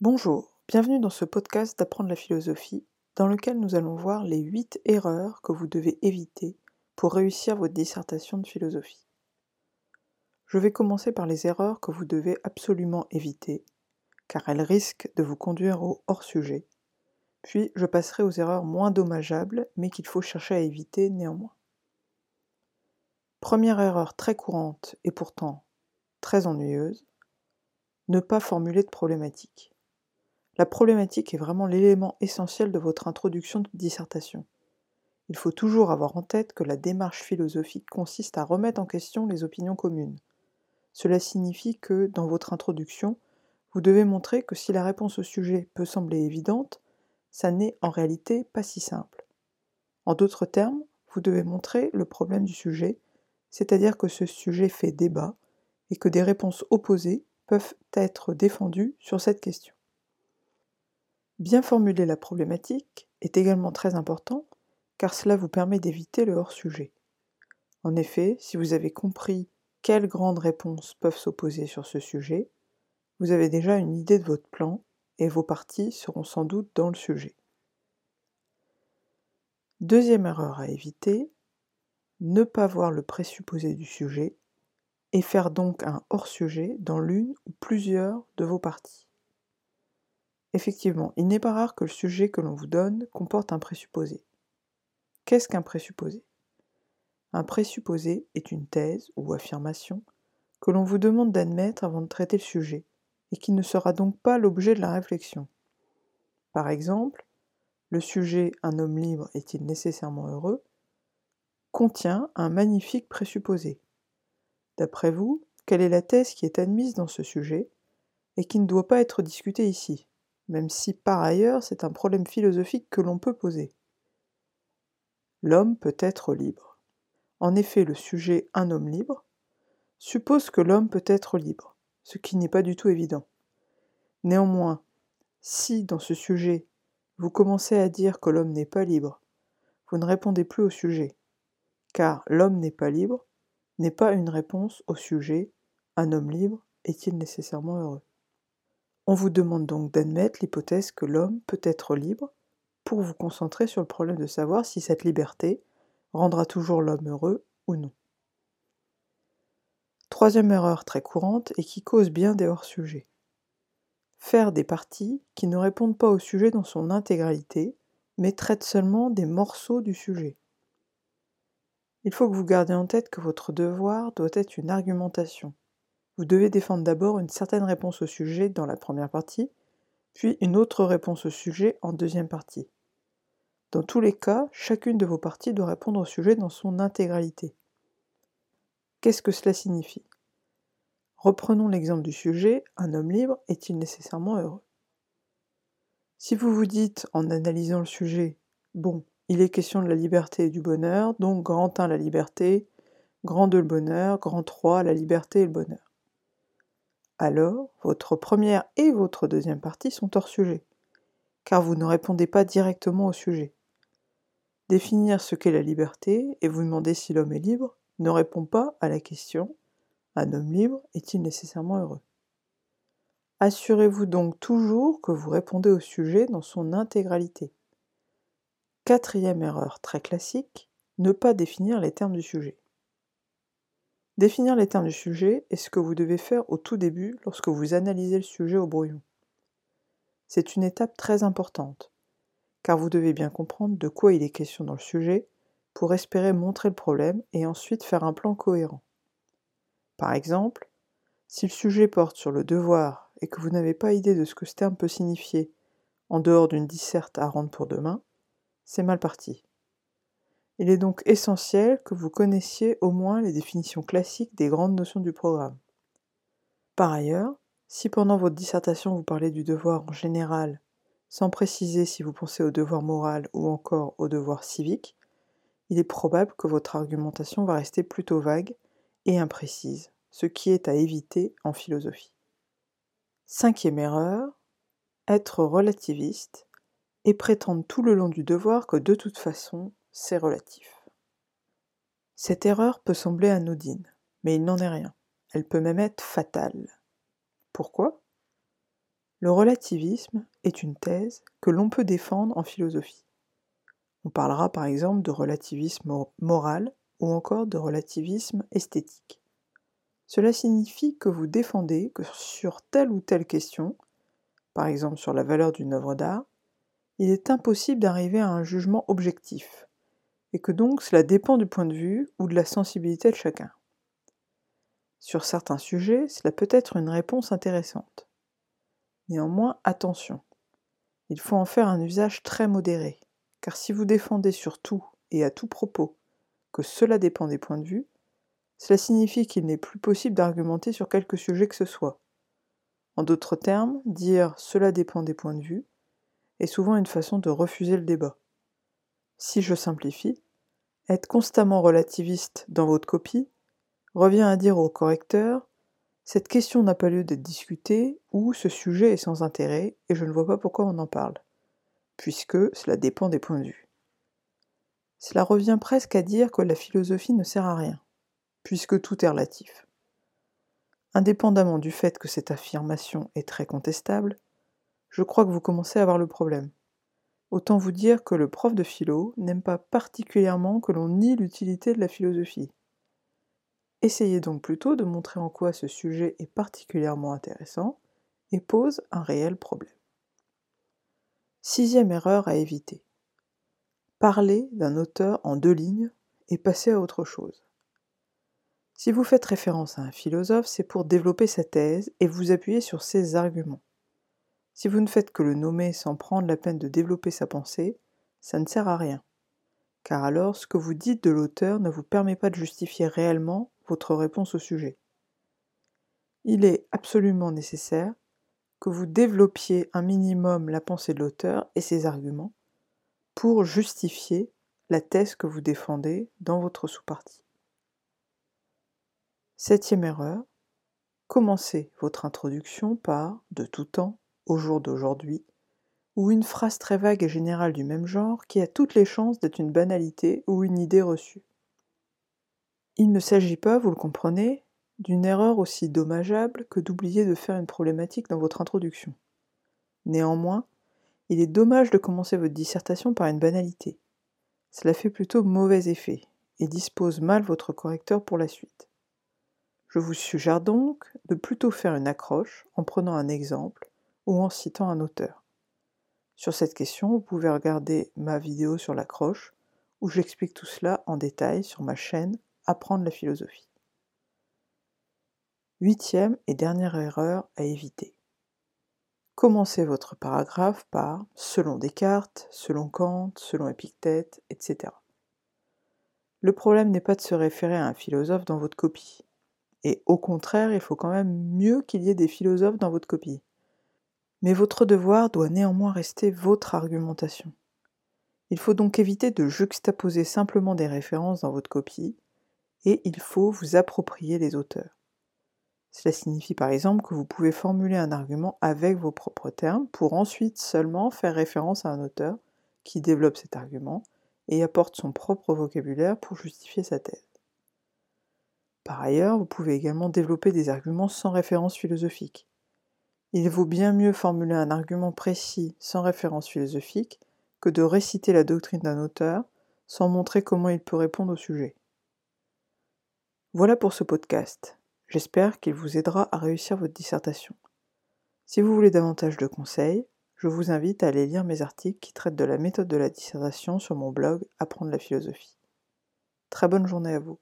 Bonjour, bienvenue dans ce podcast d'apprendre la philosophie, dans lequel nous allons voir les 8 erreurs que vous devez éviter pour réussir votre dissertation de philosophie. Je vais commencer par les erreurs que vous devez absolument éviter, car elles risquent de vous conduire au hors-sujet, puis je passerai aux erreurs moins dommageables, mais qu'il faut chercher à éviter néanmoins. Première erreur très courante et pourtant très ennuyeuse, ne pas formuler de problématique. La problématique est vraiment l'élément essentiel de votre introduction de dissertation. Il faut toujours avoir en tête que la démarche philosophique consiste à remettre en question les opinions communes. Cela signifie que, dans votre introduction, vous devez montrer que si la réponse au sujet peut sembler évidente, ça n'est en réalité pas si simple. En d'autres termes, vous devez montrer le problème du sujet, c'est-à-dire que ce sujet fait débat et que des réponses opposées peuvent être défendues sur cette question. Bien formuler la problématique est également très important car cela vous permet d'éviter le hors-sujet. En effet, si vous avez compris quelles grandes réponses peuvent s'opposer sur ce sujet, vous avez déjà une idée de votre plan et vos parties seront sans doute dans le sujet. Deuxième erreur à éviter, ne pas voir le présupposé du sujet et faire donc un hors-sujet dans l'une ou plusieurs de vos parties. Effectivement, il n'est pas rare que le sujet que l'on vous donne comporte un présupposé. Qu'est-ce qu'un présupposé? Un présupposé est une thèse ou affirmation que l'on vous demande d'admettre avant de traiter le sujet, et qui ne sera donc pas l'objet de la réflexion. Par exemple, le sujet Un homme libre est-il nécessairement heureux? contient un magnifique présupposé. D'après vous, quelle est la thèse qui est admise dans ce sujet et qui ne doit pas être discutée ici, même si par ailleurs c'est un problème philosophique que l'on peut poser L'homme peut être libre. En effet, le sujet Un homme libre suppose que l'homme peut être libre, ce qui n'est pas du tout évident. Néanmoins, si dans ce sujet vous commencez à dire que l'homme n'est pas libre, vous ne répondez plus au sujet, car l'homme n'est pas libre n'est pas une réponse au sujet un homme libre est-il nécessairement heureux On vous demande donc d'admettre l'hypothèse que l'homme peut être libre pour vous concentrer sur le problème de savoir si cette liberté rendra toujours l'homme heureux ou non. Troisième erreur très courante et qui cause bien des hors-sujets. Faire des parties qui ne répondent pas au sujet dans son intégralité, mais traitent seulement des morceaux du sujet. Il faut que vous gardiez en tête que votre devoir doit être une argumentation. Vous devez défendre d'abord une certaine réponse au sujet dans la première partie, puis une autre réponse au sujet en deuxième partie. Dans tous les cas, chacune de vos parties doit répondre au sujet dans son intégralité. Qu'est-ce que cela signifie? Reprenons l'exemple du sujet, un homme libre est-il nécessairement heureux? Si vous vous dites, en analysant le sujet, bon, il est question de la liberté et du bonheur, donc grand 1 la liberté, grand 2 le bonheur, grand 3 la liberté et le bonheur. Alors, votre première et votre deuxième partie sont hors sujet, car vous ne répondez pas directement au sujet. Définir ce qu'est la liberté et vous demander si l'homme est libre ne répond pas à la question un homme libre est-il nécessairement heureux? Assurez-vous donc toujours que vous répondez au sujet dans son intégralité. Quatrième erreur très classique, ne pas définir les termes du sujet. Définir les termes du sujet est ce que vous devez faire au tout début lorsque vous analysez le sujet au brouillon. C'est une étape très importante, car vous devez bien comprendre de quoi il est question dans le sujet pour espérer montrer le problème et ensuite faire un plan cohérent. Par exemple, si le sujet porte sur le devoir et que vous n'avez pas idée de ce que ce terme peut signifier en dehors d'une disserte à rendre pour demain, c'est mal parti. Il est donc essentiel que vous connaissiez au moins les définitions classiques des grandes notions du programme. Par ailleurs, si pendant votre dissertation vous parlez du devoir en général, sans préciser si vous pensez au devoir moral ou encore au devoir civique, il est probable que votre argumentation va rester plutôt vague et imprécise, ce qui est à éviter en philosophie. Cinquième erreur, être relativiste et prétendre tout le long du devoir que de toute façon, c'est relatif. Cette erreur peut sembler anodine, mais il n'en est rien. Elle peut même être fatale. Pourquoi? Le relativisme est une thèse que l'on peut défendre en philosophie. On parlera par exemple de relativisme moral ou encore de relativisme esthétique. Cela signifie que vous défendez que sur telle ou telle question, par exemple sur la valeur d'une œuvre d'art, il est impossible d'arriver à un jugement objectif, et que donc cela dépend du point de vue ou de la sensibilité de chacun. Sur certains sujets, cela peut être une réponse intéressante. Néanmoins, attention, il faut en faire un usage très modéré, car si vous défendez sur tout et à tout propos que cela dépend des points de vue, cela signifie qu'il n'est plus possible d'argumenter sur quelque sujet que ce soit. En d'autres termes, dire cela dépend des points de vue est souvent une façon de refuser le débat. Si je simplifie, être constamment relativiste dans votre copie revient à dire au correcteur cette question n'a pas lieu d'être discutée ou ce sujet est sans intérêt et je ne vois pas pourquoi on en parle, puisque cela dépend des points de vue. Cela revient presque à dire que la philosophie ne sert à rien, puisque tout est relatif. Indépendamment du fait que cette affirmation est très contestable, je crois que vous commencez à voir le problème. Autant vous dire que le prof de philo n'aime pas particulièrement que l'on nie l'utilité de la philosophie. Essayez donc plutôt de montrer en quoi ce sujet est particulièrement intéressant et pose un réel problème. Sixième erreur à éviter parler d'un auteur en deux lignes et passer à autre chose. Si vous faites référence à un philosophe, c'est pour développer sa thèse et vous appuyer sur ses arguments. Si vous ne faites que le nommer sans prendre la peine de développer sa pensée, ça ne sert à rien. Car alors ce que vous dites de l'auteur ne vous permet pas de justifier réellement votre réponse au sujet. Il est absolument nécessaire que vous développiez un minimum la pensée de l'auteur et ses arguments, pour justifier la thèse que vous défendez dans votre sous-partie. Septième erreur, commencez votre introduction par de tout temps, au jour d'aujourd'hui, ou une phrase très vague et générale du même genre qui a toutes les chances d'être une banalité ou une idée reçue. Il ne s'agit pas, vous le comprenez, d'une erreur aussi dommageable que d'oublier de faire une problématique dans votre introduction. Néanmoins, il est dommage de commencer votre dissertation par une banalité. Cela fait plutôt mauvais effet et dispose mal votre correcteur pour la suite. Je vous suggère donc de plutôt faire une accroche en prenant un exemple ou en citant un auteur. Sur cette question, vous pouvez regarder ma vidéo sur l'accroche où j'explique tout cela en détail sur ma chaîne Apprendre la philosophie. Huitième et dernière erreur à éviter. Commencez votre paragraphe par selon Descartes, selon Kant, selon Épictète, etc. Le problème n'est pas de se référer à un philosophe dans votre copie. Et au contraire, il faut quand même mieux qu'il y ait des philosophes dans votre copie. Mais votre devoir doit néanmoins rester votre argumentation. Il faut donc éviter de juxtaposer simplement des références dans votre copie, et il faut vous approprier les auteurs. Cela signifie par exemple que vous pouvez formuler un argument avec vos propres termes pour ensuite seulement faire référence à un auteur qui développe cet argument et apporte son propre vocabulaire pour justifier sa thèse. Par ailleurs, vous pouvez également développer des arguments sans référence philosophique. Il vaut bien mieux formuler un argument précis sans référence philosophique que de réciter la doctrine d'un auteur sans montrer comment il peut répondre au sujet. Voilà pour ce podcast. J'espère qu'il vous aidera à réussir votre dissertation. Si vous voulez davantage de conseils, je vous invite à aller lire mes articles qui traitent de la méthode de la dissertation sur mon blog Apprendre la philosophie. Très bonne journée à vous.